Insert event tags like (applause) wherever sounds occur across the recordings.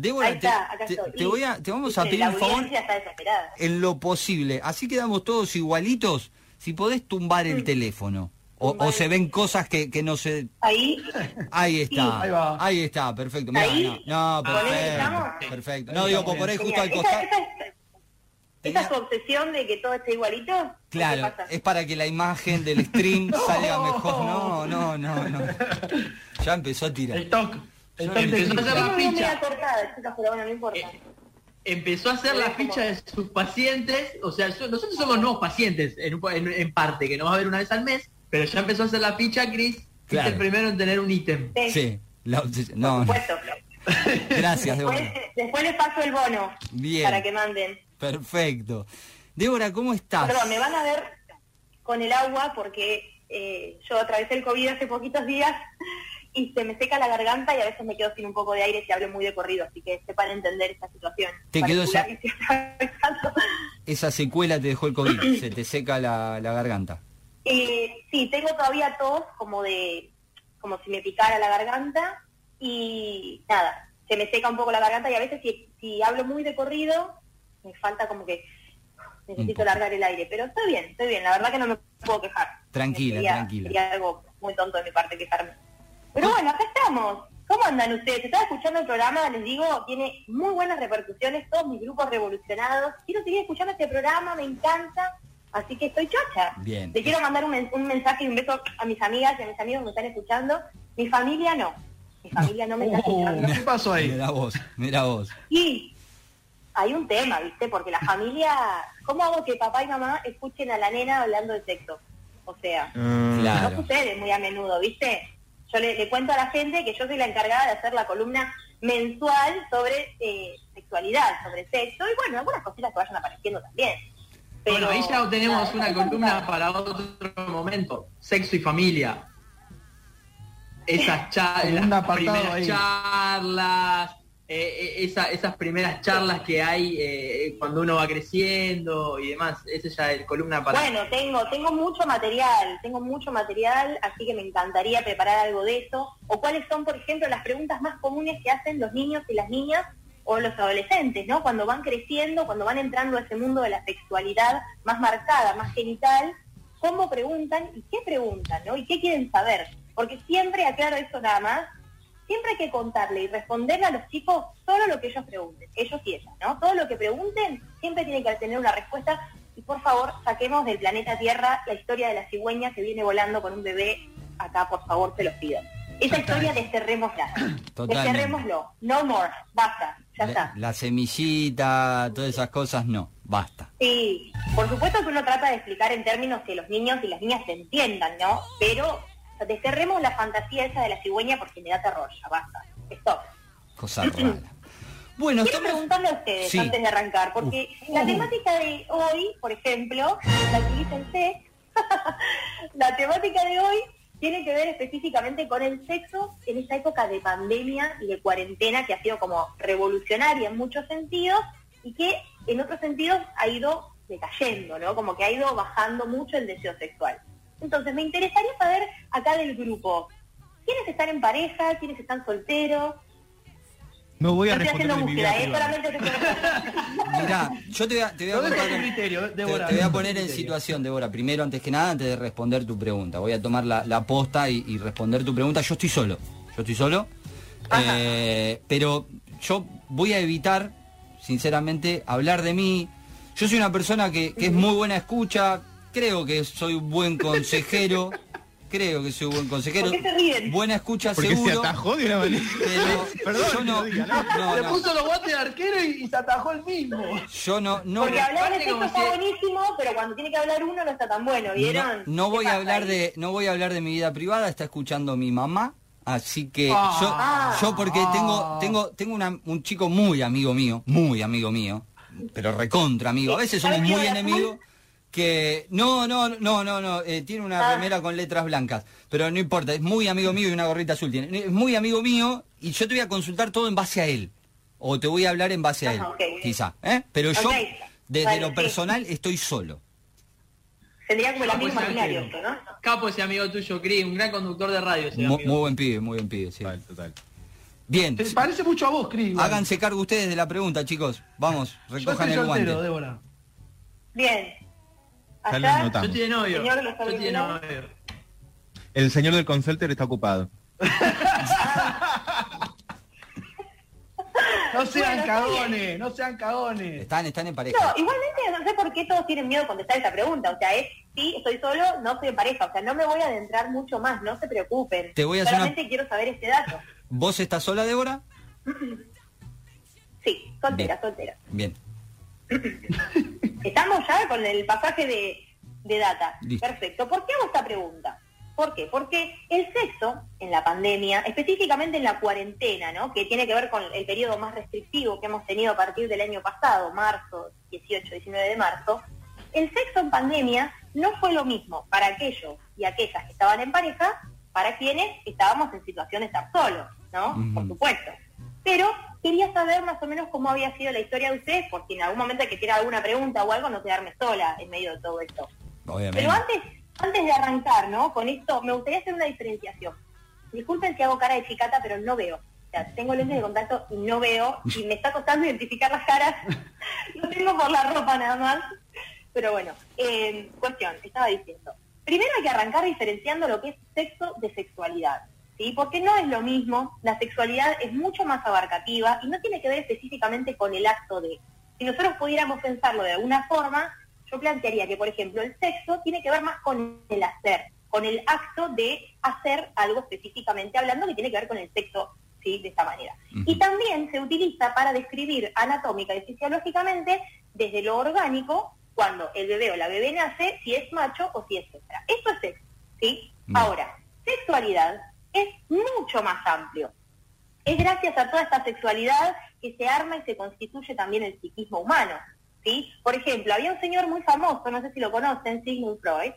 Débora, Ahí está, te, acá te- estoy. te voy a, te vamos a pedir un favor en lo posible. Así quedamos todos igualitos. Si podés tumbar el teléfono. O, se ven cosas que, que no se... Ahí, Ahí está, Ahí va. ahí está, perfecto. Mirá, Ahí. no, no, ¿Con él perfecto. No, digo, por ahí justo al costado. ¿Esa, esa, es- Tenía- ¿Esa es tu obsesión de que todo esté igualito? ¿O Claro, es para que la imagen del stream (laughs) salga mejor. No, no, no, no. (laughs) Ya empezó a tirar. El toque. Empezó a hacer la ficha. media cortada, chicas, pero bueno, no importa. Eh, empezó a hacer la ficha de sus pacientes, o sea, so- nosotros somos nuevos pacientes en, un- en- en parte, que nos va a ver una vez al mes, pero ya empezó a hacer la ficha, Chris, Claro. es el primero en tener un ítem. Sí, Sí, la obses- por supuesto. gracias, Después, Débora. después les paso el bono Bien. para que manden. Perfecto. Débora, ¿cómo estás? Perdón, me van a ver con el agua porque eh, yo atravesé el COVID hace poquitos días y se me seca la garganta y a veces me quedo sin un poco de aire si hablo muy de corrido, así que sepan entender esta situación. Te quedó esa- secuela te dejó el COVID, se te seca la, la garganta. Eh, sí, tengo todavía tos como de, como si me picara la garganta y nada, se me seca un poco la garganta y a veces si, si hablo muy de corrido me falta como que necesito largar el aire, pero estoy bien, estoy bien, la verdad que no me puedo quejar. Tranquila, Sería- tranquila. Sería algo muy tonto de mi parte quejarme. Pero bueno, acá estamos. ¿Cómo andan ustedes? Estaba escuchando el programa, les digo, tiene muy buenas repercusiones, todos mis grupos revolucionados. Quiero seguir escuchando este programa, me encanta. Así que estoy chocha. Bien. Le quiero mandar un, men- un mensaje y un beso a mis amigas y a mis amigos que me están escuchando. Mi familia no. Mi familia no me está Oh, escuchando. ¿Qué pasó ahí? Mira vos, mira vos. Y hay un tema, ¿viste? Porque la familia... ¿Cómo hago que papá y mamá escuchen a la nena hablando de sexo? O sea, no Claro. sucede muy a menudo, ¿viste? Yo le, le cuento a la gente que yo soy la encargada de hacer la columna mensual sobre eh, sexualidad, sobre sexo y bueno, algunas cositas que vayan apareciendo también. Pero, bueno, ahí ya tenemos nada, una columna para otro momento, sexo y familia. Esas, cha- Con un las apartado primeras ahí. charlas, eh, eh, esa- esas primeras charlas que hay eh, cuando uno va creciendo y demás. Esa ya es columna para... Bueno, tengo, tengo mucho material, tengo mucho material, así que me encantaría preparar algo de eso. O cuáles son, por ejemplo, las preguntas más comunes que hacen los niños y las niñas o los adolescentes, ¿no? Cuando van creciendo, cuando van entrando a ese mundo de la sexualidad más marcada, más genital, ¿cómo preguntan y qué preguntan, ¿no? Y qué quieren saber. Porque siempre, aclaro eso nada más, siempre hay que contarle y responderle a los chicos solo lo que ellos pregunten, ellos y ellas, ¿no? Todo lo que pregunten siempre tiene que tener una respuesta y por favor saquemos del planeta Tierra la historia de la cigüeña que viene volando con un bebé acá, por favor, se los pido. Esa historia desterrémosla, (clears throat) desterrémoslo, no more, basta, ya está. la semillita, todas esas cosas, no, basta. Sí, por supuesto que uno trata de explicar en términos que los niños y las niñas se entiendan, ¿no? Pero desterremos la fantasía esa de la cigüeña porque me da terror, ya basta. Stop. Cosa rara. Bueno, Quiero estamos... preguntarle a ustedes Sí. antes de arrancar, porque la temática de hoy, por ejemplo, tranquilícense, (laughs) la temática de hoy tiene que ver específicamente con el sexo en esta época de pandemia y de cuarentena que ha sido como revolucionaria en muchos sentidos y que en otros sentidos ha ido decayendo, ¿no? Como que ha ido bajando mucho el deseo sexual. Entonces, me interesaría saber acá del grupo, ¿quiénes están en pareja? ¿Quiénes están solteros? No voy a No responder haciendo de mi vida búsqueda, ¿eh? (laughs) Mirá, yo te voy a, te voy a Todo es contar- tu criterio, te- Débora. te voy a poner en situación, Débora. Primero, antes que nada, antes de responder tu pregunta. Voy a tomar la, la posta y, y responder tu pregunta. Yo estoy solo. Yo estoy solo. Eh, pero yo voy a evitar, sinceramente, hablar de mí. Yo soy una persona que, que es muy buena escucha. Creo que soy un buen consejero. Creo que soy un buen consejero. ¿Por qué se ríen? Buena escucha Porque se seguro. atajó de una manera. Pero (laughs) Perdón, yo no, diga, ¿no? no, Le no. puso los guantes de arquero y, y se atajó el mismo. Yo no, no, Porque hablar de sexo está si- buenísimo, pero cuando tiene que hablar uno no está tan bueno, ¿vieron? No, no ¿Qué voy a hablar ahí? de, no voy a hablar de mi vida privada, está escuchando mi mamá, así que Ah. yo, yo porque tengo, tengo, tengo una- un chico muy amigo mío, muy amigo mío, pero recontra amigo, a veces somos ¿Sabe qué muy enemigos, que no, no, no, no, no, eh, tiene una Ah. remera con letras blancas, pero no importa, es muy amigo mío y una gorrita azul tiene, es muy amigo mío y yo te voy a consultar todo en base a él, o te voy a hablar en base a él, Ajá, ok. quizá, ¿eh? Pero yo, desde Vale, lo sí. personal, estoy solo. Tendría como el Ah, amigo imaginario ¿no? Capo ese amigo tuyo, Cris, un gran conductor de radio ese Mu- amigo. muy buen pibe, muy buen pibe, sí. Total, total. Bien, Te parece mucho a vos, Cris. háganse cargo ustedes de la pregunta, chicos. Vamos, Yo recojan el soltero, guante. Débora. Bien. Ya lo Allá, notamos. Yo estoy de novio. Señor Yo. El señor del consulter está ocupado. (laughs) No sean Bueno, cagones, no sean cagones. Están, están en pareja. No, igualmente no sé por qué todos tienen miedo a contestar esta pregunta. O sea, es, sí, estoy solo, no estoy en pareja. O sea, no me voy a adentrar mucho más, no se preocupen. Te voy a hacer una- Solamente quiero saber este dato. ¿Vos estás sola, Débora? (clears throat) Sí, soltera, Bien. soltera. Bien. (laughs) Estamos ya con el pasaje de, de data. Listo. Perfecto. ¿Por qué hago esta pregunta? ¿Por qué? Porque el sexo en la pandemia, específicamente en la cuarentena, ¿no? que tiene que ver con el periodo más restrictivo que hemos tenido a partir del año pasado, marzo, 18, 19 de marzo, el sexo en pandemia no fue lo mismo para aquellos y aquellas que estaban en pareja, para quienes estábamos en situación de estar solos, ¿no? Por supuesto. Pero quería saber más o menos cómo había sido la historia de ustedes, por si en algún momento que tirar alguna pregunta o algo, no quedarme sola en medio de todo esto. Obviamente. Pero antes, antes de arrancar, ¿no? Con esto, me gustaría hacer una diferenciación. Disculpen si hago cara de chicata, pero no veo. O sea, tengo lentes de contacto y no veo, y me está costando identificar las caras. (laughs) Lo tengo por la ropa nada más. Pero bueno, eh, cuestión, estaba diciendo. Primero hay que arrancar diferenciando lo que es sexo de sexualidad. ¿Sí? Porque no es lo mismo, la sexualidad es mucho más abarcativa y no tiene que ver específicamente con el acto de. Si nosotros pudiéramos pensarlo de alguna forma, yo plantearía que, por ejemplo, el sexo tiene que ver más con el hacer, con el acto de hacer algo específicamente hablando que tiene que ver con el sexo, ¿sí? De esta manera. Y también se utiliza para describir anatómica y fisiológicamente desde lo orgánico, cuando el bebé o la bebé nace, si es macho o si es hembra. Esto es sexo, ¿sí? Ahora, sexualidad mucho más amplio. Es gracias a toda esta sexualidad que se arma y se constituye también el psiquismo humano. ¿sí? Por ejemplo, había un señor muy famoso, no sé si lo conocen, Sigmund Freud,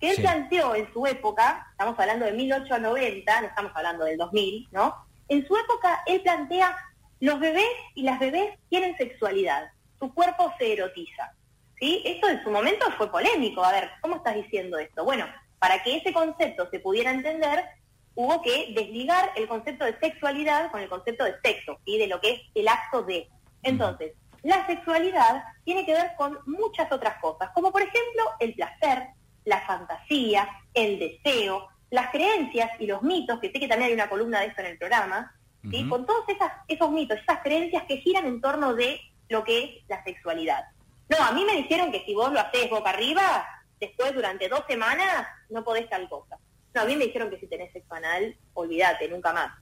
que él Sí. planteó en su época, estamos hablando de 1890, no estamos hablando del 2000, ¿no? En su época él plantea, los bebés y las bebés tienen sexualidad, su cuerpo se erotiza. ¿sí? Esto en su momento fue polémico. A ver, ¿cómo estás diciendo esto? Bueno, para que ese concepto se pudiera entender, hubo que desligar el concepto de sexualidad con el concepto de sexo y de lo que es el acto de. Entonces, la sexualidad tiene que ver con muchas otras cosas, como por ejemplo el placer, la fantasía, el deseo, las creencias y los mitos, que sé que también hay una columna de esto en el programa, ¿sí? Con todos esas, esos mitos, esas creencias que giran en torno de lo que es la sexualidad. No, a mí me dijeron que si vos lo haces boca arriba, después durante dos semanas no podés tal cosa. No, a mí me dijeron que si tenés sexo anal, olvídate, nunca más.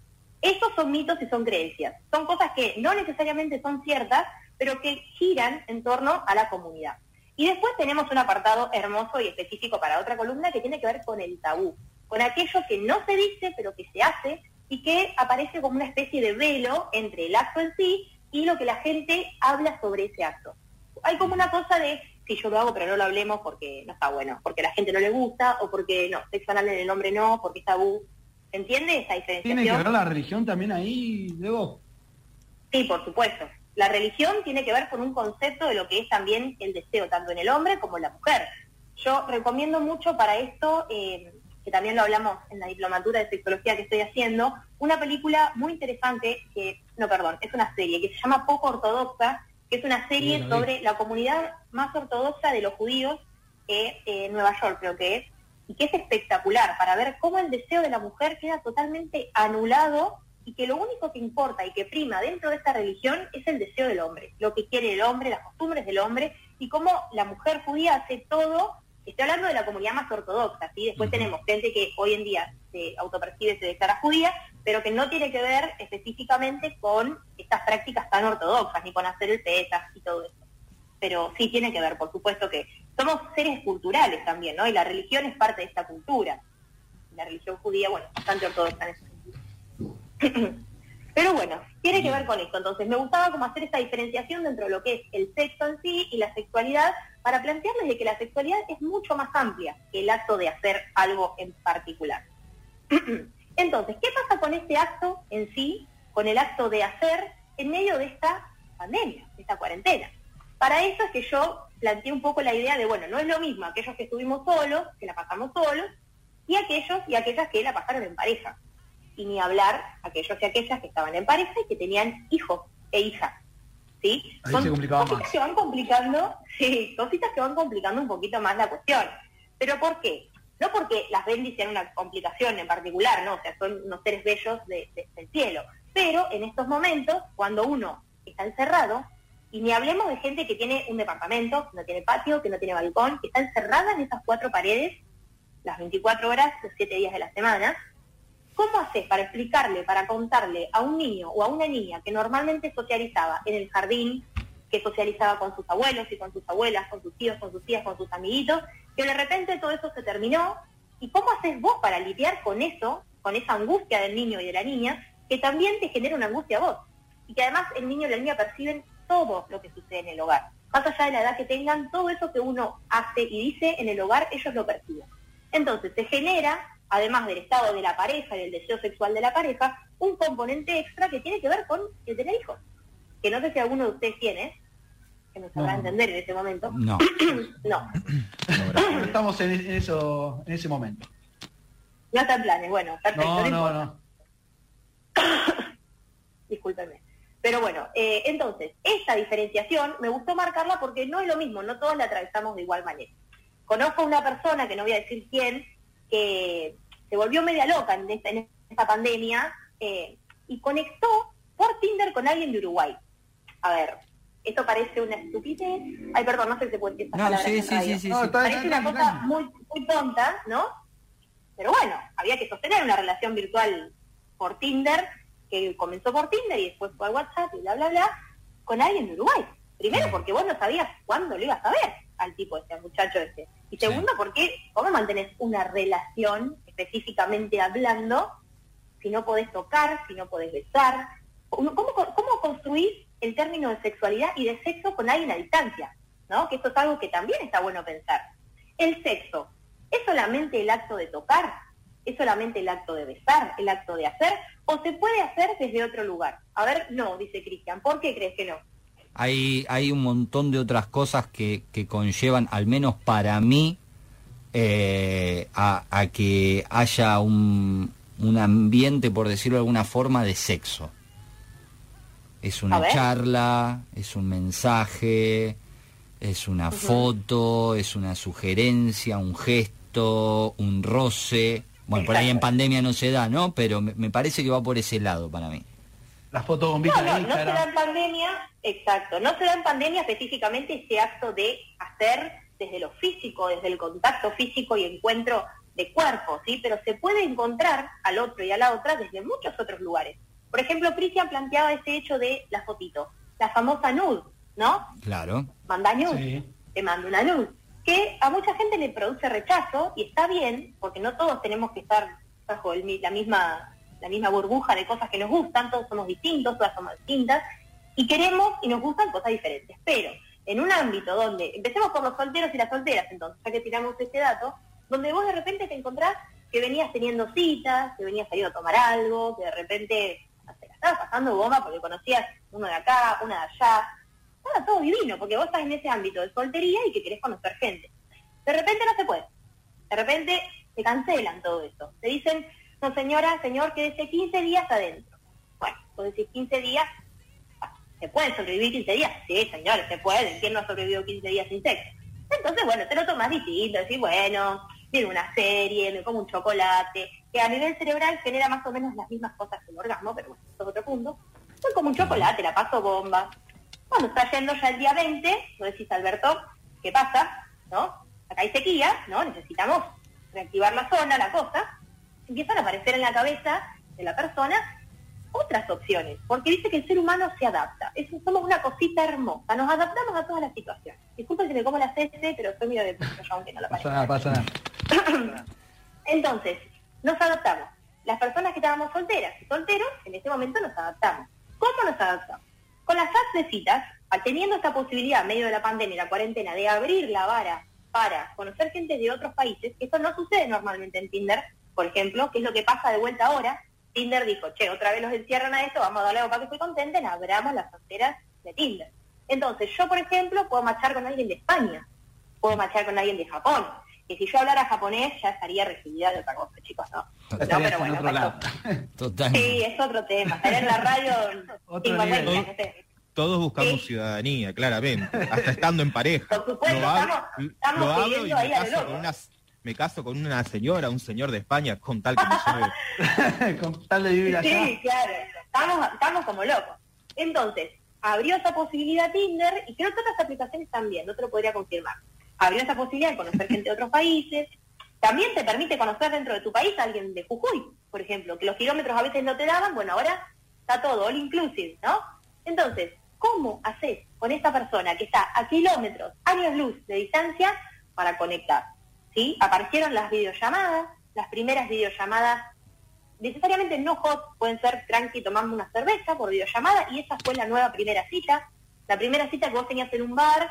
Esos son mitos y son creencias. Son cosas que no necesariamente son ciertas, pero que giran en torno a la comunidad. Y después tenemos un apartado hermoso y específico para otra columna que tiene que ver con el tabú, con aquello que no se dice, pero que se hace y que aparece como una especie de velo entre el acto en sí y lo que la gente habla sobre ese acto. Hay como una cosa de, si yo lo hago pero no lo hablemos porque no está bueno, porque a la gente no le gusta o porque no, sexo anal en el hombre no, porque es tabú. ¿Entiende esa diferenciación? ¿Tiene que ver la religión también ahí, Debo? Sí, por supuesto. La religión tiene que ver con un concepto de lo que es también el deseo, tanto en el hombre como en la mujer. Yo recomiendo mucho para esto, eh, que también lo hablamos en la diplomatura de sexología que estoy haciendo, una película muy interesante, que, no, perdón, es una serie que se llama Poco Ortodoxa, que es una serie sobre la comunidad más ortodoxa de los judíos eh, en Nueva York, creo que es, y que es espectacular para ver cómo el deseo de la mujer queda totalmente anulado y que lo único que importa y que prima dentro de esta religión es el deseo del hombre, lo que quiere el hombre, las costumbres del hombre y cómo la mujer judía hace todo. Estoy hablando de la comunidad más ortodoxa, ¿sí? Después tenemos gente que hoy en día se autopercibe, se declara judía, pero que no tiene que ver específicamente con estas prácticas tan ortodoxas, ni con hacer el pesas y todo eso. Pero sí tiene que ver, por supuesto que somos seres culturales también, ¿no? Y la religión es parte de esta cultura. La religión judía, bueno, bastante ortodoxa en ese sentido. (clears throat) Pero bueno, tiene que ver con esto. Entonces, me gustaba como hacer esta diferenciación dentro de lo que es el sexo en sí y la sexualidad para plantearles de que la sexualidad es mucho más amplia que el acto de hacer algo en particular. (clears throat) Entonces, ¿qué pasa con este acto en sí, con el acto de hacer en medio de esta pandemia, de esta cuarentena? Para eso es que yo planteé un poco la idea de, bueno, no es lo mismo aquellos que estuvimos solos, que la pasamos solos, y aquellos y aquellas que la pasaron en pareja. y ni hablar aquellos y aquellas que estaban en pareja y que tenían hijos e hijas. ¿Sí? Ahí se complicaba cositas más. que van complicando, (laughs) sí, cositas que van complicando un poquito más la cuestión. ¿Pero por qué? No porque las bendis una complicación en particular, no, o sea, son unos seres bellos de- de- del cielo. Pero en estos momentos, cuando uno está encerrado, y ni hablemos de gente que tiene un departamento, que no tiene patio, que no tiene balcón, que está encerrada en esas cuatro paredes, las 24 horas, los 7 días de la semana, ¿cómo haces para explicarle, para contarle a un niño o a una niña que normalmente socializaba en el jardín, que socializaba con sus abuelos y con sus abuelas, con sus tíos, con sus tías, con sus amiguitos, que de repente todo eso se terminó? ¿Y cómo haces vos para lidiar con eso, con esa angustia del niño y de la niña, que también te genera una angustia a vos? Y que además el niño y la niña perciben todo lo que sucede en el hogar. Más allá de la edad que tengan, todo eso que uno hace y dice en el hogar, ellos lo perciben. Entonces se genera, además del estado de la pareja y del deseo sexual de la pareja, un componente extra que tiene que ver con el tener hijos. Que no sé si alguno de ustedes tiene, que me sabrá No. entender en este momento. No. (clears throat) No, Estamos en, en eso, en ese momento. no está en planes. Bueno, perfecto. No, no, no. (coughs) discúlpenme. Pero bueno, eh, entonces, esta diferenciación me gustó marcarla porque no es lo mismo, no todos la atravesamos de igual manera. Conozco a una persona, que no voy a decir quién, que se volvió media loca en esta, en esta pandemia eh, y conectó por Tinder con alguien de Uruguay. A ver, esto parece una estupidez. Ay, perdón, no sé si se puede decir esta No, palabra sí, en sí, radio. sí, sí, No, está- Parece una cosa muy, muy tonta, ¿no? Pero bueno, había que sostener una relación virtual por Tinder, que comenzó por Tinder y después por WhatsApp y bla, bla, bla, con alguien de Uruguay. Primero, porque vos no sabías cuándo lo ibas a ver al tipo este, al muchacho este. Y Sí. segundo, porque ¿cómo mantenés una relación, específicamente hablando, si no podés tocar, si no podés besar? ¿Cómo, cómo, cómo construís el término de sexualidad y de sexo con alguien a distancia? ¿No? Que esto es algo que también está bueno pensar. El sexo, ¿es solamente el acto de tocar? ¿Es solamente el acto de besar, el acto de hacer? ¿O se puede hacer desde otro lugar? A ver, no, dice Cristian. ¿Por qué crees que no? Hay, hay un montón de otras cosas que, que conllevan, al menos para mí, eh, a, que haya un, un ambiente, por decirlo de alguna forma, de sexo. Es una charla, es un mensaje, es una foto, es una sugerencia, un gesto, un roce. Bueno, por ahí en pandemia no se da, ¿no? Pero me, me parece que va por ese lado para mí. La foto No, no, no se da en pandemia, exacto, no se da en pandemia específicamente ese acto de hacer desde lo físico, desde el contacto físico y encuentro de cuerpo, ¿sí? Pero se puede encontrar al otro y a la otra desde muchos otros lugares. Por ejemplo, Cristian planteaba ese hecho de la fotito, la famosa nude, ¿no? Claro. Manda nude, Sí. te mando una nude, que a mucha gente le produce rechazo y está bien, porque no todos tenemos que estar bajo el mi- la misma la misma burbuja de cosas que nos gustan, todos somos distintos, todas somos distintas, y queremos y nos gustan cosas diferentes. Pero en un ámbito donde, empecemos por los solteros y las solteras, entonces, ya que tiramos este dato, donde vos de repente te encontrás que venías teniendo citas, que venías saliendo a tomar algo, que de repente estabas pasando bomba porque conocías uno de acá, una de allá, estaba todo divino, porque vos estás en ese ámbito de soltería y que querés conocer gente. De repente no se puede. De repente se cancelan todo eso. Te dicen, no señora, señor, quédese 15 días adentro. Bueno, vos decís 15 días, ah, ¿se pueden sobrevivir 15 días? Sí, señores, se pueden. ¿Quién no ha sobrevivido 15 días sin sexo? Entonces, bueno, te lo tomas distinto, decís, bueno, viene una serie, me como un chocolate, que a nivel cerebral genera más o menos las mismas cosas que el orgasmo, pero bueno, eso es otro punto. Soy como un chocolate, la paso bomba. Cuando está yendo ya el día 20, vos decís, Alberto, ¿qué pasa? ¿No? Acá hay sequía, ¿no? Necesitamos reactivar la zona, la cosa. Empiezan a aparecer en la cabeza de la persona otras opciones, porque dice que el ser humano se adapta. Es, somos una cosita hermosa, nos adaptamos a todas las situaciones. Disculpen que me como la cese, pero soy medio de yo aunque no Pasa parezca. nada, pasa nada. (coughs) Entonces, nos adaptamos. Las personas que estábamos solteras y solteros, en este momento nos adaptamos. ¿Cómo nos adaptamos? Con las apps teniendo esta posibilidad, en medio de la pandemia y la cuarentena, de abrir la vara para conocer gente de otros países, esto no sucede normalmente en Tinder, por ejemplo, que es lo que pasa de vuelta ahora. Tinder dijo, che, otra vez los encierran a esto, vamos a darle algo para que estoy contenten, abramos las fronteras de Tinder. Entonces, yo, por ejemplo, puedo marchar con alguien de España, puedo marchar con alguien de Japón. Que si yo hablara japonés ya estaría recibida de otra cosa, chicos, ¿no? No, Estarías pero en bueno, otro eso- lado. (laughs) Total. Sí, es otro tema. Estaría en la radio Otro 50 nivel. años, no sé. Todos buscamos Sí. ciudadanía, claramente. Hasta estando en pareja. Por supuesto, Lo hablo- estamos- estamos lo hablo y pidiendo me caso, loco. con una, me caso con una señora, un señor de España, con tal que me (laughs) lleve. (laughs) Con tal de vivir allá. Sí, claro. Estamos, estamos como locos. Entonces, abrió esa posibilidad Tinder y creo que otras aplicaciones también, no te lo podría confirmar. Abrió esa posibilidad de conocer gente de otros países. También te permite conocer dentro de tu país a alguien de Jujuy, por ejemplo, que los kilómetros a veces no te daban, bueno, ahora está todo, all inclusive, ¿no? Entonces, ¿cómo haces con esta persona que está a kilómetros, años luz de distancia para conectar? ¿Sí? Aparecieron las videollamadas, las primeras videollamadas necesariamente no hot, pueden ser tranqui tomando una cerveza por videollamada y esa fue la nueva primera cita. La primera cita que vos tenías en un bar,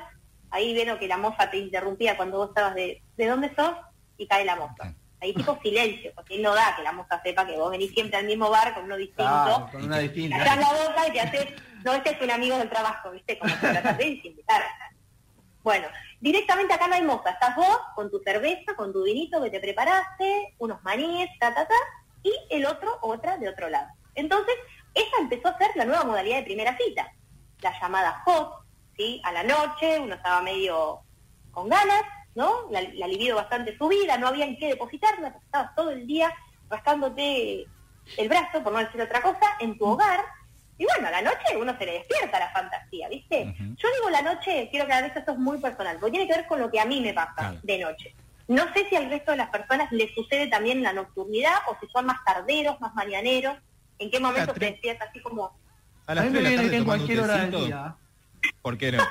ahí vieron que la moza te interrumpía cuando vos estabas de ¿de dónde sos? y cae la moza. Ahí tipo silencio, porque no da que la moza sepa que vos venís siempre al mismo bar con uno distinto. Claro, con una distinta. la boca y te haces, no, este es un amigo del trabajo, ¿viste? Como te tratas de disimular. Bueno, directamente acá no hay moza, estás vos con tu cerveza, con tu vinito que te preparaste, unos maníes, ta, ta, ta, y el otro, otra de otro lado. Entonces, esa empezó a ser la nueva modalidad de primera cita, la llamada hot, ¿sí? A la noche, uno estaba medio con ganas, ¿no? La, la libido bastante subida, no había en qué depositarla, porque estabas todo el día rascándote el brazo, por no decir otra cosa, en tu hogar. Y bueno, a la noche uno se le despierta la fantasía, ¿viste? Yo digo la noche, quiero aclarar esto, esto es muy personal, porque tiene que ver con lo que a mí me pasa Claro. de noche. No sé si al resto de las personas les sucede también la nocturnidad o si son más tarderos, más mañaneros, en qué momento se tres. despierta así como... A A las mí me 3 de la viene tarde que en cualquier hora del día. ¿Por qué no?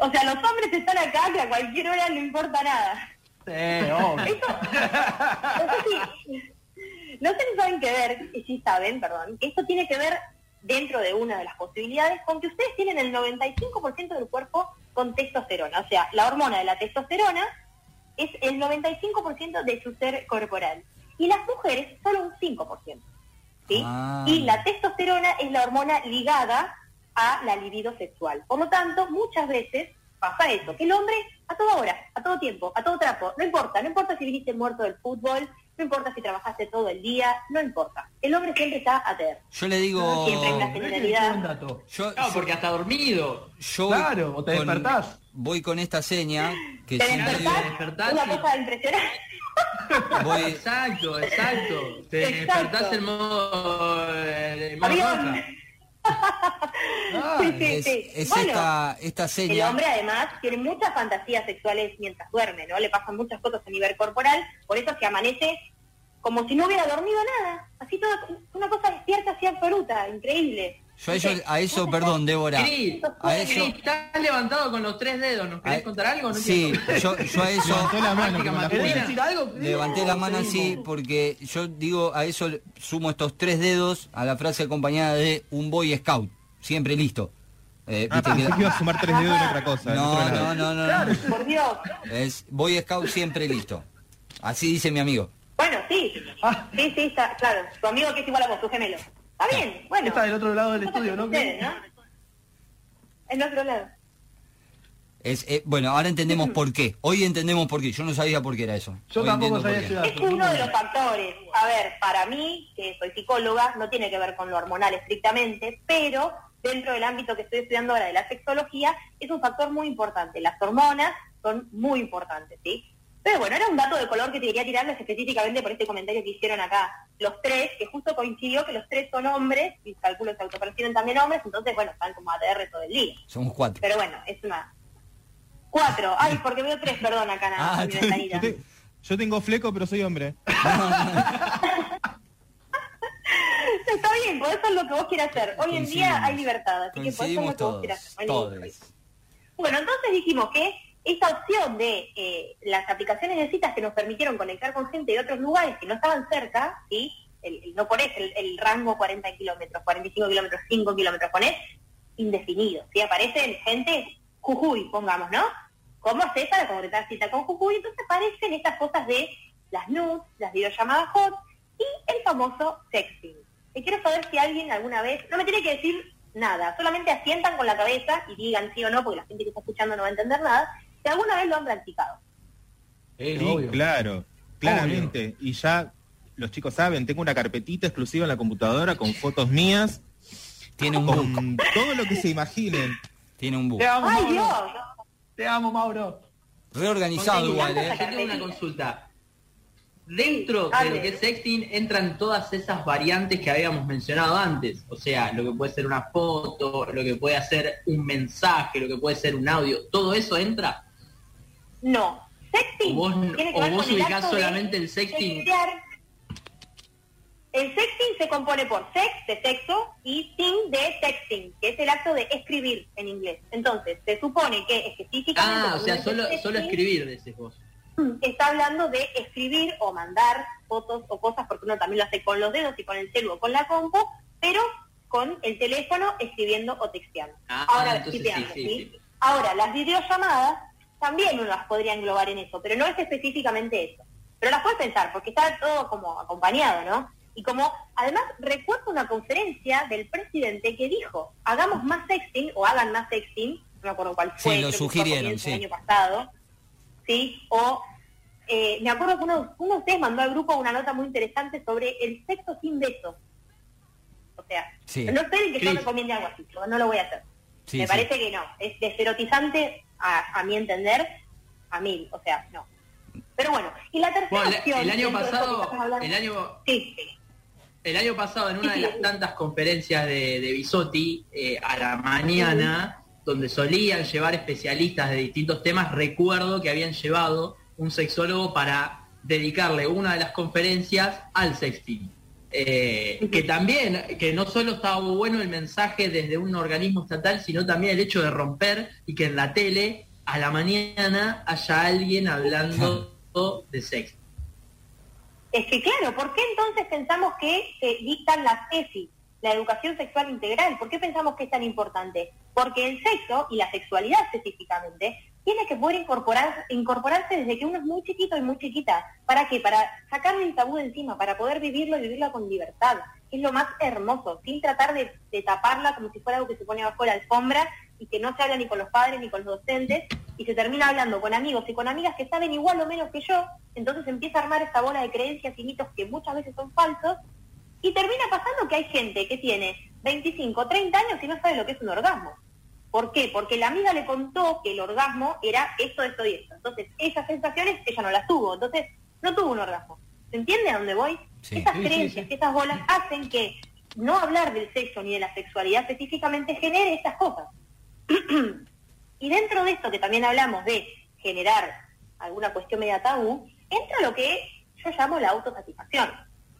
O sea, los hombres están acá que a cualquier hora no importa nada. Sí, obvio. Eso, no sé si, no sé si saben que ver, y si saben, perdón, que esto tiene que ver dentro de una de las posibilidades con que ustedes tienen el 95% del cuerpo con testosterona. O sea, la hormona de la testosterona es el 95% de su ser corporal. Y las mujeres solo un 5%. ¿sí? Ah. Y la testosterona es la hormona ligada a la libido sexual. Por lo tanto, muchas veces pasa eso, que el hombre a toda hora, a todo tiempo, a todo trapo, no importa, no importa si viniste muerto del fútbol, no importa si trabajaste todo el día, no importa. El hombre siempre está a tener. Yo le digo. Siempre en la generalidad. Yo, No, porque hasta dormido. yo Claro, o te con- despertás. Voy con esta seña que ¿Te despertás? despertás Una y- cosa impresionante. Voy, Exacto, exacto. Te Exacto. despertás en modo, eh, en modo. (laughs) Ah, Sí, sí, es, sí. es Bueno, esta, esta El hombre además tiene muchas fantasías sexuales mientras duerme, ¿no? Le pasan muchas cosas a nivel corporal, por eso es que amanece como si no hubiera dormido nada. Así todo, una cosa despierta así absoluta, increíble. Yo a eso, a eso perdón, Débora. Cris, A eso. Cris, estás levantado con los tres dedos. ¿Nos querés a- contar algo? No sí, yo, yo a eso. Levantó la mano la ¿Querés masculina. jueza. decir algo? Levanté la mano así porque yo digo a eso sumo estos tres dedos a la frase acompañada de un boy scout, siempre listo. Eh, Ah, viste pensé que- que (laughs) iba a sumar tres dedos en otra cosa. no, otro no, no, no, no. Por Dios. Es boy scout siempre listo. Así dice mi amigo. Bueno, sí. Ah. Sí, sí, está, claro. Tu amigo que es igual a vos, tu gemelo. Está bien, bueno. Está del otro lado del estudio, ¿no? ¿no? En otro lado. Es, eh, bueno, ahora entendemos por qué. Hoy entendemos por qué. Yo no sabía por qué era eso. Yo Hoy tampoco sabía dato. Es uno de los factores. A ver, para mí, que soy psicóloga, no tiene que ver con lo hormonal estrictamente, pero dentro del ámbito que estoy estudiando ahora de la sexología, es un factor muy importante. Las hormonas son muy importantes, ¿sí? Pero bueno, era un dato de color que te quería tirarles específicamente por este comentario que hicieron acá los tres, que justo coincidió que los tres son hombres, y calculo se autoperciben también hombres, entonces, bueno, están como ADR todo el día. Somos cuatro. Pero bueno, es una... Cuatro. Ay, porque veo tres, perdón, acá Ah, mi yo- ventanita. Yo, te- yo tengo fleco, pero soy hombre. (laughs) Está bien, podés hacer lo que vos quieras hacer. Hoy en día hay libertad, así que podés hacer lo que vos quieras hacer. Bueno, entonces dijimos que esta opción de eh, las aplicaciones de citas que nos permitieron conectar con gente de otros lugares que no estaban cerca, ¿sí? No ponés el, rango 40 kilómetros, 45 kilómetros, 5 kilómetros, ponés indefinido. ¿sí? Aparecen gente Jujuy, pongamos, ¿no? ¿Cómo haces para concretar cita con Jujuy? Entonces aparecen estas cosas de las nudes, las videollamadas hot y el famoso sexting. Y quiero saber si alguien alguna vez, no me tiene que decir nada, solamente asientan con la cabeza y digan sí o no, porque la gente que está escuchando no va a entender nada, si alguna vez lo han practicado. Es Sí, obvio. claro, claramente. Y ya los chicos saben, tengo una carpetita exclusiva en la computadora con fotos mías, Tiene un book. con todo lo que se imaginen. Tiene un book. Te amo, ¡Ay, Mauro. Dios! Te amo, Mauro. Reorganizado igual, ¿eh? Yo tengo una consulta. Dentro de lo que es sexting entran todas esas variantes que habíamos mencionado antes. O sea, lo que puede ser una foto, lo que puede hacer un mensaje, lo que puede ser un audio. ¿Todo eso entra? No. Sexting ¿O vos, tiene que o vos ubicás solamente el sexting? El sexting se compone por sex, de sexo, y ting, de texting, que es el acto de escribir en inglés. Entonces, se supone que específicamente... Ah, o sea, solo, solo escribir, decís vos. está hablando de escribir o mandar fotos o cosas, porque uno también lo hace con los dedos y con el celu o con la compu, pero con el teléfono escribiendo o texteando. Ah, Ahora, entonces sí, sí, ¿sí? sí. Ahora, las videollamadas también uno las podría englobar en eso, pero no es específicamente eso. Pero las puedes pensar, porque está todo como acompañado, ¿no? Y como, además, recuerdo una conferencia del presidente que dijo, hagamos más sexting, o hagan más sexting, no me acuerdo cuál Sí, fue, lo fue a sugirieron, sí. año pasado, ¿sí? O eh, me acuerdo que uno, uno de ustedes mandó al grupo una nota muy interesante sobre el sexo sin beso. O sea, Sí. no de que yo Chris. recomiende algo así, yo no lo voy a hacer. Sí, me sí. parece que no, es deserotizante a, a mi entender, a mil, o sea, no. Pero bueno, y la tercera Bueno, el- opción, el año pasado, hablando- el año, Sí, sí. El año pasado, en una de las tantas conferencias de, de Bisotti, eh, a la mañana, donde solían llevar especialistas de distintos temas, recuerdo que habían llevado un sexólogo para dedicarle una de las conferencias al sexting. Eh, que también, que no solo estaba bueno el mensaje desde un organismo estatal, sino también el hecho de romper y que en la tele a la mañana haya alguien hablando de sexo. Es que claro, ¿por qué entonces pensamos que se dictan las ESI, la educación sexual integral? ¿Por qué pensamos que es tan importante? Porque el sexo, y la sexualidad específicamente, tiene que poder incorporar, incorporarse desde que uno es muy chiquito y muy chiquita. ¿Para qué? Para sacarle el tabú de encima, para poder vivirlo y vivirlo con libertad. Es lo más hermoso, sin tratar de, de taparla como si fuera algo que se pone abajo de la alfombra y que no se habla ni con los padres ni con los docentes y se termina hablando con amigos y con amigas que saben igual o menos que yo, entonces empieza a armar esta bola de creencias y mitos que muchas veces son falsos y termina pasando que hay gente que tiene 25, 30 años y no sabe lo que es un orgasmo. ¿Por qué? Porque la amiga le contó que el orgasmo era esto, esto y esto. Entonces, esas sensaciones ella no las tuvo. Entonces, no tuvo un orgasmo. ¿Se entiende a dónde voy? Sí. Esas Sí, creencias, sí. esas bolas hacen que no hablar del sexo ni de la sexualidad específicamente genere estas cosas. (clears throat) y dentro de esto que también hablamos de generar alguna cuestión media tabú, entra lo que yo llamo la autosatisfacción,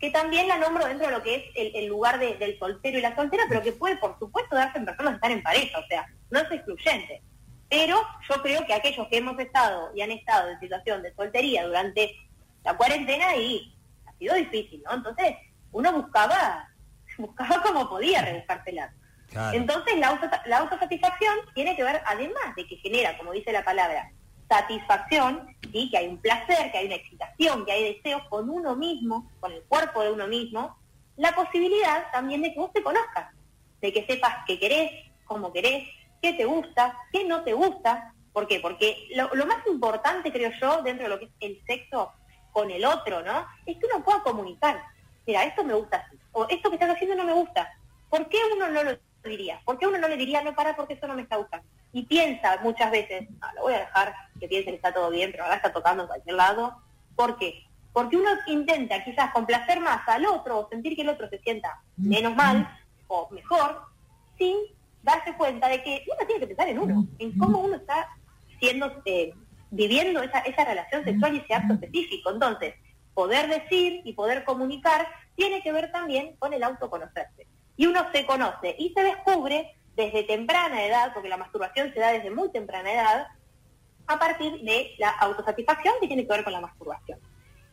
que también la nombro dentro de lo que es el, el lugar de- del soltero y la soltera, pero que puede, por supuesto, darse en personas que están en pareja, o sea, no es excluyente. Pero yo creo que aquellos que hemos estado y han estado en situación de soltería durante la cuarentena y ha sido difícil, ¿no? Entonces, uno buscaba, (laughs) buscaba como podía rebuscársela. Claro. Entonces, la, auto- la autosatisfacción tiene que ver, además de que genera, como dice la palabra, satisfacción, ¿sí? que hay un placer, que hay una excitación, que hay deseos con uno mismo, con el cuerpo de uno mismo, la posibilidad también de que vos te conozcas, de que sepas qué querés, cómo querés, qué te gusta, qué no te gusta. ¿Por qué? Porque lo, lo más importante, creo yo, dentro de lo que es el sexo con el otro, ¿no? Es que uno pueda comunicar. Mira, esto me gusta así, o esto que estás haciendo no me gusta. ¿Por qué uno no lo diría? ¿Por qué uno no le diría, no para porque eso no me está gustando? Y piensa muchas veces, "Ah, lo voy a dejar que piense que está todo bien, pero ahora está tocando en cualquier lado. ¿Por qué? Porque uno intenta quizás complacer más al otro o sentir que el otro se sienta menos mal o mejor, sin darse cuenta de que uno tiene que pensar en uno, en cómo uno está siendo, eh, viviendo esa, esa relación sexual y ese acto específico. Entonces, poder decir y poder comunicar tiene que ver también con el autoconocerse. Y uno se conoce y se descubre desde temprana edad, porque la masturbación se da desde muy temprana edad, a partir de la autosatisfacción que tiene que ver con la masturbación.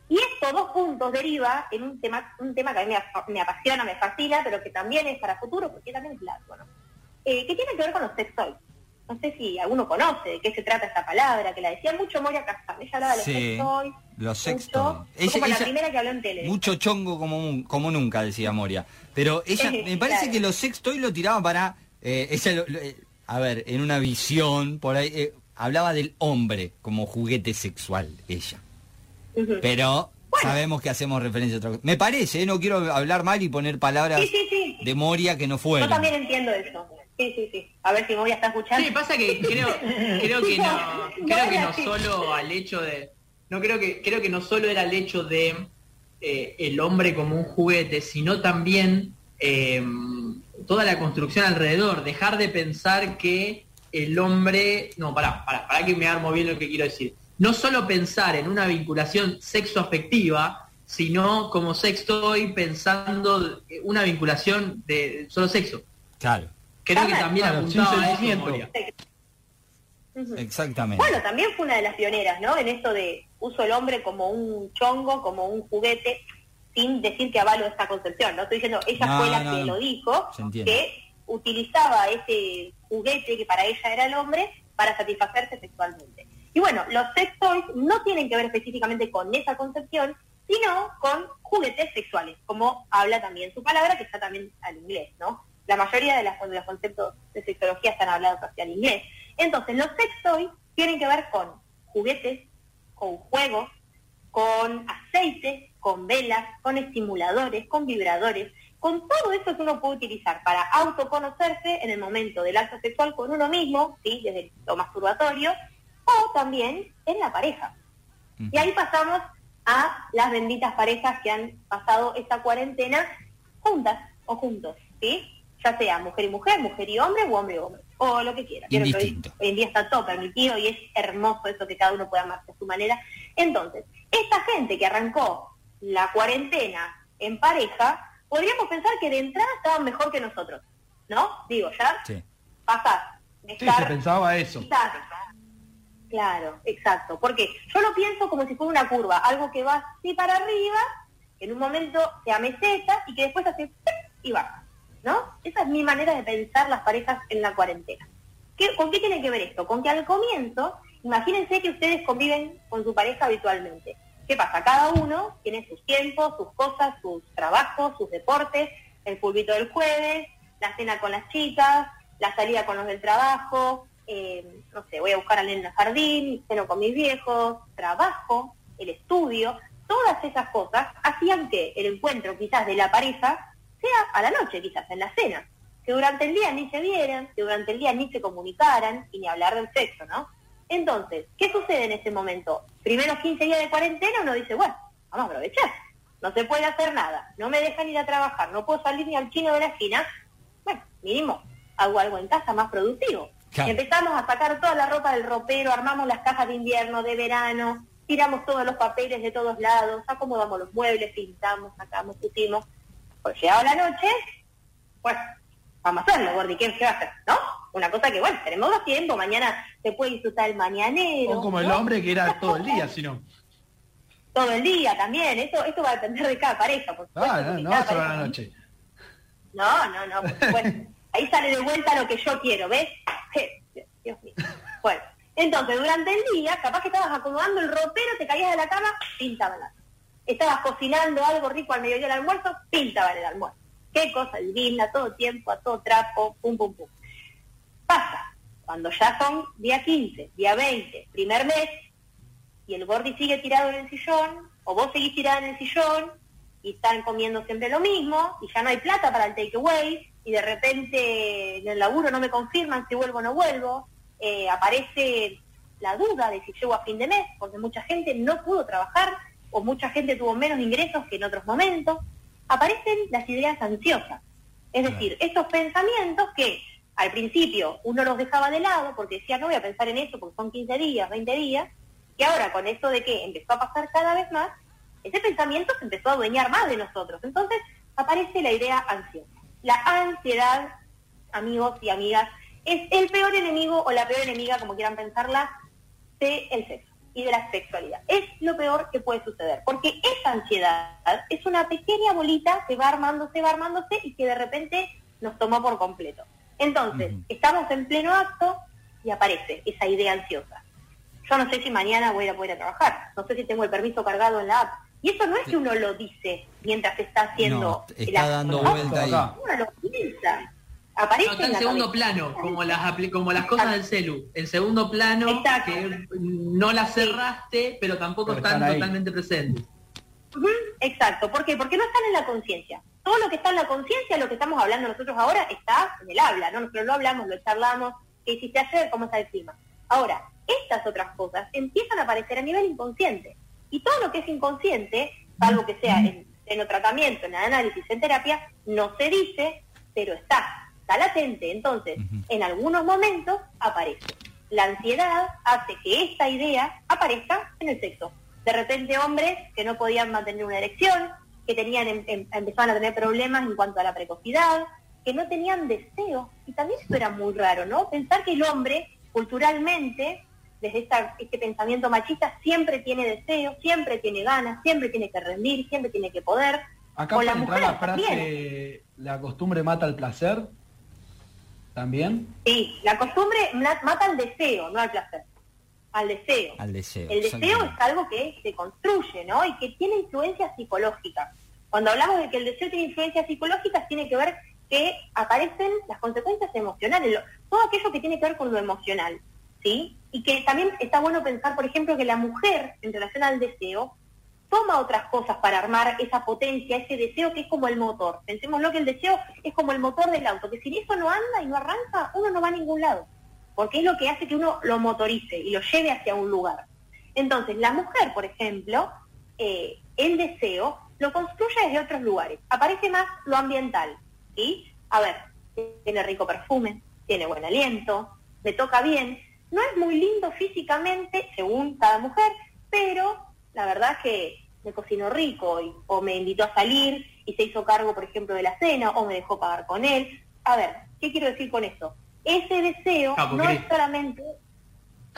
Y esto dos puntos deriva en un tema, un tema que a mí me apasiona, me fascina, pero que también es para futuro, porque también es largo, ¿no? Eh, que tiene que ver con los sex toys. No sé si alguno conoce de qué se trata esta palabra, que la decía mucho Moria Kazan. Ella hablaba de los Sí, los sex mucho. toys. Fue Ella- como la primera que habló en tele. Mucho chongo como, como nunca, decía Moria. Pero ella, (laughs) me parece Claro. que los sex toys lo tiraba para... eh, ella lo- lo- eh, a ver, en una visión, por ahí, eh, hablaba del hombre como juguete sexual, ella. Pero sabemos que hacemos referencia a otra cosa. Me parece, ¿eh? no quiero hablar mal y poner palabras Sí, sí, sí. de Moria que no Yo fueron. también entiendo eso. Sí, sí, sí. A ver si Moria está escuchando. Sí, pasa que creo, creo que no, (laughs) creo que solo al hecho de, no creo que, creo que no solo era el hecho de eh, el hombre como un juguete, sino también eh, toda la construcción alrededor, dejar de pensar que el hombre, no, pará, pará, pará que me armo bien lo que quiero decir. No solo pensar en una vinculación sexoafectiva, sino como sextoy pensando una vinculación de solo sexo. Claro, Creo que también claro, sin apuntaba a eso, exactamente. Bueno, también fue una de las pioneras, ¿no? En esto de uso el hombre como un chongo, como un juguete, sin decir que avalo esta concepción, ¿no? Estoy diciendo, ella No, fue la no, que no. lo dijo, que utilizaba ese juguete que para ella era el hombre para satisfacerse sexualmente. Y bueno, los sex toys no tienen que ver específicamente con esa concepción, sino con juguetes sexuales, como habla también su palabra, que está también al inglés, ¿no? La mayoría de, las, de los conceptos de sexología están hablados hacia el inglés. Entonces, los sex toys tienen que ver con juguetes, con juegos, con aceites, con velas, con estimuladores, con vibradores, con todo eso que uno puede utilizar para autoconocerse en el momento del acto sexual con uno mismo, ¿sí? desde lo masturbatorio, o también en la pareja. Y ahí pasamos a las benditas parejas que han pasado esta cuarentena juntas o juntos, ¿sí? Ya sea mujer y mujer, mujer y hombre, o hombre y hombre, o lo que quiera. Que hoy, hoy en día está todo permitido y es hermoso eso que cada uno pueda amarse a su manera. Entonces, esta gente que arrancó la cuarentena en pareja, podríamos pensar que de entrada estaban mejor que nosotros, ¿no? Digo, ya Sí. pasás de Sí, se estar pensaba eso. Quizás. Claro, exacto. Porque yo lo pienso como si fuera una curva, algo que va así para arriba, que en un momento se ameseta y que después hace y baja. ¿No? Esa es mi manera de pensar las parejas en la cuarentena. ¿Qué- ¿Con qué tiene que ver esto? Con que al comienzo, imagínense que ustedes conviven con su pareja habitualmente. ¿Qué pasa? Cada uno tiene sus tiempos, sus cosas, sus trabajos, sus deportes, el fulbito del jueves, la cena con las chicas, la salida con los del trabajo, eh, no sé, voy a buscar al en el jardín, ceno con mis viejos, trabajo, el estudio, todas esas cosas hacían que el encuentro quizás de la pareja sea a la noche, quizás en la cena, que durante el día ni se vieran, que durante el día ni se comunicaran, y ni hablar del sexo, ¿no? Entonces, ¿qué sucede en ese momento? Primeros 15 días de cuarentena uno dice, bueno, vamos a aprovechar, no se puede hacer nada, no me dejan ir a trabajar, no puedo salir ni al chino de la esquina, bueno, mínimo, hago algo en casa más productivo. Claro. Empezamos a sacar toda la ropa del ropero, armamos las cajas de invierno, de verano, tiramos todos los papeles de todos lados, acomodamos los muebles, pintamos, sacamos, pusimos. Pues llegado la noche, pues vamos a hacerlo, Gordi, ¿qué, qué va a hacer? ¿No? Una cosa que, bueno, tenemos más tiempo, mañana se puede disfrutar el mañanero. O como el ¿no? hombre que era todo el día, si no. Todo el día también, eso, esto va a depender de cada pareja, por supuesto. Ah, no, no cada solo la noche. No, no, no, por supuesto. Ahí sale de vuelta lo que yo quiero, ¿ves? Dios mío. Bueno, entonces durante el día, capaz que estabas acomodando el ropero, te caías de la cama, pintaban la Estabas cocinando algo rico al mediodía del almuerzo, pintaban el almuerzo. Qué cosa divina, todo tiempo, a todo trapo, pum, pum, pum. Pasa, cuando ya son día 15, día 20, primer mes, y el gordi sigue tirado en el sillón, o vos seguís tirada en el sillón, y están comiendo siempre lo mismo, y ya no hay plata para el takeaway, y de repente en el laburo no me confirman si vuelvo o no vuelvo, eh, aparece la duda de si llego a fin de mes, porque mucha gente no pudo trabajar, o mucha gente tuvo menos ingresos que en otros momentos, aparecen las ideas ansiosas. Es decir, estos pensamientos que al principio uno los dejaba de lado porque decía no voy a pensar en eso porque son 15 días, 20 días, y ahora con esto de que empezó a pasar cada vez más, ese pensamiento se empezó a adueñar más de nosotros. Entonces aparece la idea ansiosa. La ansiedad, amigos y amigas, es el peor enemigo o la peor enemiga, como quieran pensarla, del sexo y de la sexualidad. Es lo peor que puede suceder, porque esa ansiedad es una pequeña bolita que va armándose, va armándose y que de repente nos tomó por completo. Entonces, estamos en pleno acto y aparece esa idea ansiosa. Yo no sé si mañana voy a poder a trabajar, no sé si tengo el permiso cargado en la app. Y eso no es que uno lo dice mientras está haciendo No, está el acto, dando ¿no? vuelta ahí. Uno lo piensa. Aparece No, está en en la segundo cabeza. plano, como las, como las cosas del celu. En segundo plano, Exacto. que no las cerraste, pero tampoco Pero están están totalmente presentes. Exacto, ¿por qué? Porque no están en la conciencia. Todo lo que está en la conciencia, lo que estamos hablando nosotros ahora, está en el habla, ¿no? Nosotros lo hablamos, lo charlamos, qué hiciste ayer, cómo está el clima. Ahora, estas otras cosas empiezan a aparecer a nivel inconsciente. Y todo lo que es inconsciente, salvo que sea en, en tratamiento, en análisis, en terapia, no se dice, pero está, está latente. Entonces, en algunos momentos aparece. La ansiedad hace que esta idea aparezca en el sexo. De repente hombres que no podían mantener una erección, que tenían em- em- empezaban a tener problemas en cuanto a la precocidad, que no tenían deseo. Y también eso era muy raro, ¿no? Pensar que el hombre, culturalmente, desde esta- este pensamiento machista, siempre tiene deseo, siempre tiene ganas, siempre tiene que rendir, siempre tiene que poder. Acá puede la entrar mujer la frase, también. la costumbre mata el placer. También. Sí, la costumbre ma- mata al deseo, no al placer. Al deseo. Al deseo. El deseo es algo que se construye, ¿no? Y que tiene influencias psicológicas. Cuando hablamos de que el deseo tiene influencias psicológicas, tiene que ver que aparecen las consecuencias emocionales, lo- todo aquello que tiene que ver con lo emocional, ¿sí? Y que también está bueno pensar, por ejemplo, que la mujer, en relación al deseo, toma otras cosas para armar esa potencia, ese deseo que es como el motor. Pensémoslo que el deseo es como el motor del auto, que si eso no anda y no arranca, uno no va a ningún lado, porque es lo que hace que uno lo motorice y lo lleve hacia un lugar. Entonces, la mujer, por ejemplo, eh, el deseo lo construye desde otros lugares. Aparece más lo ambiental, ¿sí? A ver, tiene rico perfume, tiene buen aliento, me toca bien. No es muy lindo físicamente, según cada mujer, pero la verdad que me cocinó rico y- o me invitó a salir y se hizo cargo, por ejemplo, de la cena o me dejó pagar con él. A ver, ¿qué quiero decir con esto? Ese deseo Capo, no es solamente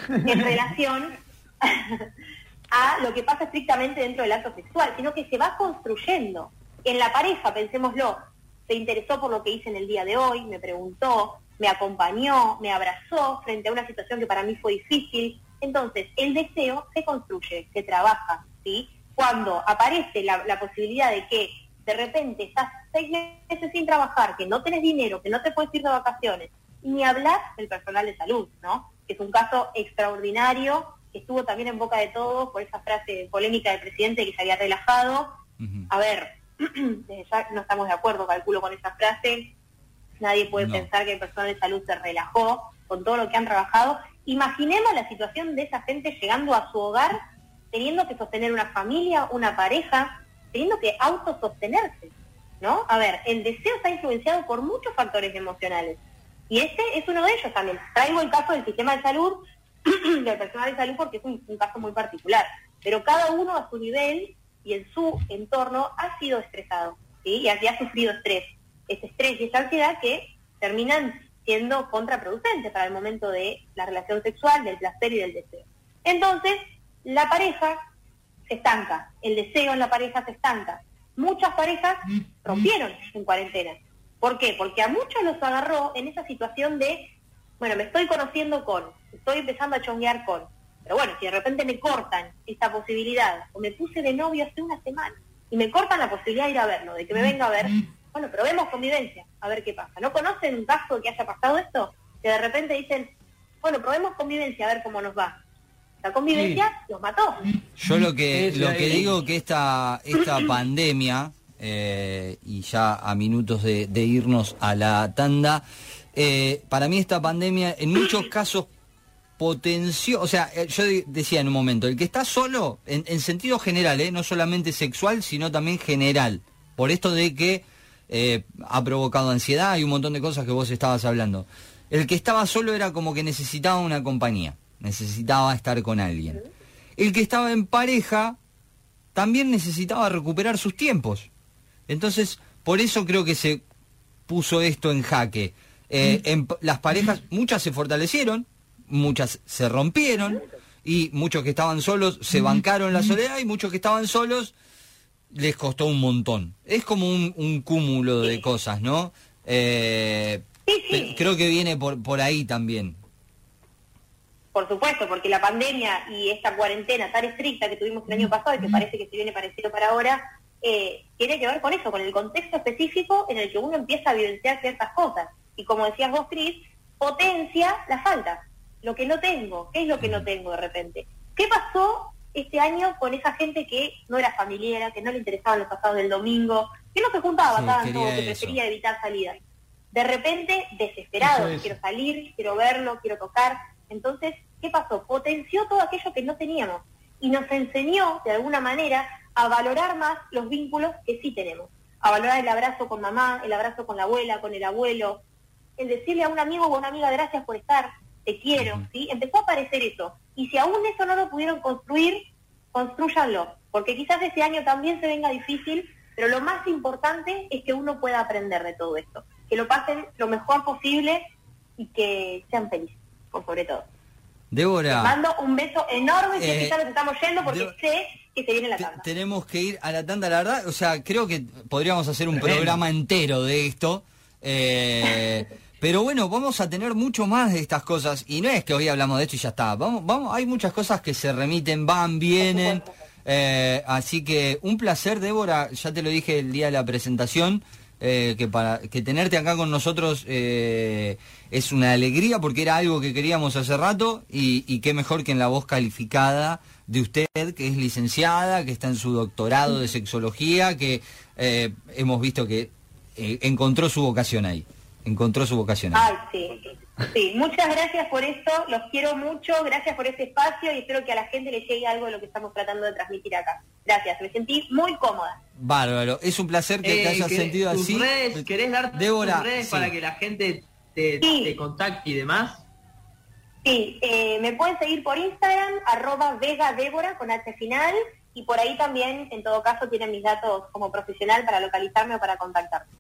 en relación (laughs) a lo que pasa estrictamente dentro del acto sexual, sino que se va construyendo. En la pareja, pensémoslo, se interesó por lo que hice en el día de hoy, me preguntó, me acompañó, me abrazó frente a una situación que para mí fue difícil. Entonces, el deseo se construye, se trabaja, ¿sí? Cuando aparece la, la posibilidad de que de repente estás seis meses sin trabajar, que no tenés dinero, que no te puedes ir de vacaciones, y ni hablar del personal de salud, ¿no? Que es un caso extraordinario, que estuvo también en boca de todos por esa frase polémica del presidente que se había relajado. A ver, (clears throat) desde ya no estamos de acuerdo, calculo, con esa frase. Nadie puede No. pensar que el personal de salud se relajó con todo lo que han trabajado. Imaginemos la situación de esa gente llegando a su hogar, teniendo que sostener una familia, una pareja, teniendo que autosostenerse, ¿no? A ver, el deseo está influenciado por muchos factores emocionales. Y este es uno de ellos también. Traigo el caso del sistema de salud, (clears throat) del personal de salud, porque es un, un caso muy particular. Pero cada uno a su nivel y en su entorno ha sido estresado, ¿sí? Y ha sufrido estrés. Ese estrés y esa ansiedad que terminan siendo contraproducentes para el momento de la relación sexual, del placer y del deseo. Entonces, la pareja se estanca, el deseo en la pareja se estanca. Muchas parejas rompieron en cuarentena. ¿Por qué? Porque a muchos los agarró en esa situación de, bueno, me estoy conociendo con, estoy empezando a chonguear con. Pero bueno, si de repente me cortan esta posibilidad, o me puse de novio hace una semana, y me cortan la posibilidad de ir a verlo, de que me venga a ver, bueno, probemos convivencia, a ver qué pasa. ¿No conocen un caso que haya pasado esto? Que de repente dicen, bueno, probemos convivencia, a ver cómo nos va. La convivencia los mató. Yo lo que, lo que digo que esta, esta (clears throat) pandemia, eh, y ya a minutos de, de irnos a la tanda, eh, para mí esta pandemia en muchos casos potenció, o sea, eh, yo de- decía en un momento, el que está solo, en, en sentido general, eh, no solamente sexual, sino también general, por esto de que eh, ha provocado ansiedad y un montón de cosas que vos estabas hablando. El que estaba solo era como que necesitaba una compañía, necesitaba estar con alguien. El que estaba en pareja también necesitaba recuperar sus tiempos. Entonces, por eso creo que se puso esto en jaque. Eh, en p- las parejas, muchas se fortalecieron, muchas se rompieron, y muchos que estaban solos se bancaron la soledad, y muchos que estaban solos les costó un montón. Es como un, un cúmulo de cosas, ¿no? Eh, creo que viene por, por ahí también. Por supuesto, porque la pandemia y esta cuarentena tan estricta que tuvimos el año pasado y que parece que se viene parecido para ahora, eh, tiene que ver con eso, con el contexto específico en el que uno empieza a vivenciar ciertas cosas. y como decías vos, Cris, potencia la falta, lo que no tengo, ¿qué es lo que no tengo de repente? ¿Qué pasó este año con esa gente que no era familiar, que no le interesaban los pasados del domingo, que no se juntaba Sí, tanto, que prefería evitar salidas? De repente, desesperado, es. quiero salir, quiero verlo, quiero tocar. Entonces, ¿qué pasó? Potenció todo aquello que no teníamos y nos enseñó, de alguna manera, a valorar más los vínculos que sí tenemos. A valorar el abrazo con mamá, el abrazo con la abuela, con el abuelo, el decirle a un amigo o a una amiga gracias por estar, te quiero, ¿sí? Empezó a aparecer eso. Y si aún eso no lo pudieron construir, construyanlo, porque quizás este año también se venga difícil, pero lo más importante es que uno pueda aprender de todo esto, que lo pasen lo mejor posible y que sean felices, por sobre todo. Débora, Mando un beso enorme, Eh, que ya nos estamos yendo porque sé que se viene la tanda. tenemos que ir a la tanda, la verdad, o sea, creo que podríamos hacer un Tremendo. programa entero de esto. eh, (laughs) pero bueno, vamos a tener mucho más de estas cosas. Y no es que hoy hablamos de esto y ya está. Vamos, vamos, hay muchas cosas que se remiten, van, vienen. eh, así que un placer, Débora. Ya te lo dije el día de la presentación. Eh, que para que tenerte acá con nosotros eh, es una alegría porque era algo que queríamos hace rato y, qué mejor que en la voz calificada de usted que es licenciada que está en su doctorado de sexología que eh, hemos visto que encontró su vocación ahí encontró su vocación ahí. Ay, sí. Sí, muchas gracias por esto, los quiero mucho, gracias por este espacio y espero que a la gente le llegue algo de lo que estamos tratando de transmitir acá. Gracias, me sentí muy cómoda. bárbaro es un placer que te Eh, hayas ¿querés- sentido tus así redes, ¿Querés dar Débora tus redes sí. para que la gente te, Sí. te contacte y demás? Sí, eh, me pueden seguir por Instagram, arroba Vega Débora con H final y por ahí también, en todo caso, tienen mis datos como profesional para localizarme o para contactarme.